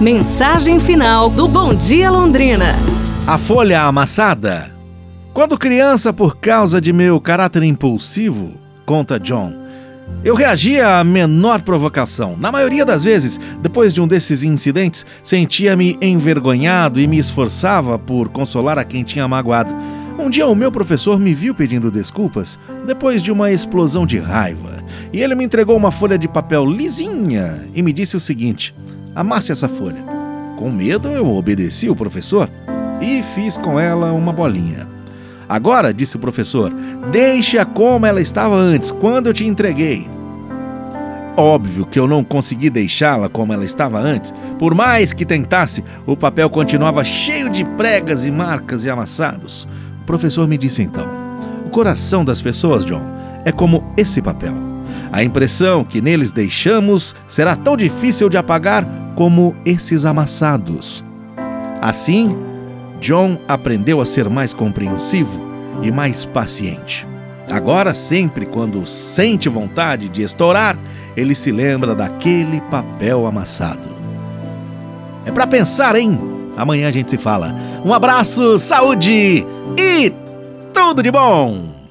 Mensagem final do Bom Dia Londrina. A folha amassada. Quando criança, por causa de meu caráter impulsivo, conta John, eu reagia à menor provocação. Na maioria das vezes, depois de um desses incidentes, sentia-me envergonhado e me esforçava por consolar a quem tinha magoado. Um dia o meu professor me viu pedindo desculpas depois de uma explosão de raiva, e ele me entregou uma folha de papel lisinha e me disse o seguinte: Amasse essa folha. Com medo, eu obedeci o professor e fiz com ela uma bolinha. Agora, disse o professor, deixe-a como ela estava antes, quando eu te entreguei. Óbvio que eu não consegui deixá-la como ela estava antes. Por mais que tentasse, o papel continuava cheio de pregas e marcas e amassados. O professor me disse então: O coração das pessoas, John, é como esse papel. A impressão que neles deixamos será tão difícil de apagar como esses amassados. Assim, John aprendeu a ser mais compreensivo e mais paciente. Agora, sempre quando sente vontade de estourar, ele se lembra daquele papel amassado. É para pensar, hein? Amanhã a gente se fala. Um abraço, saúde e tudo de bom!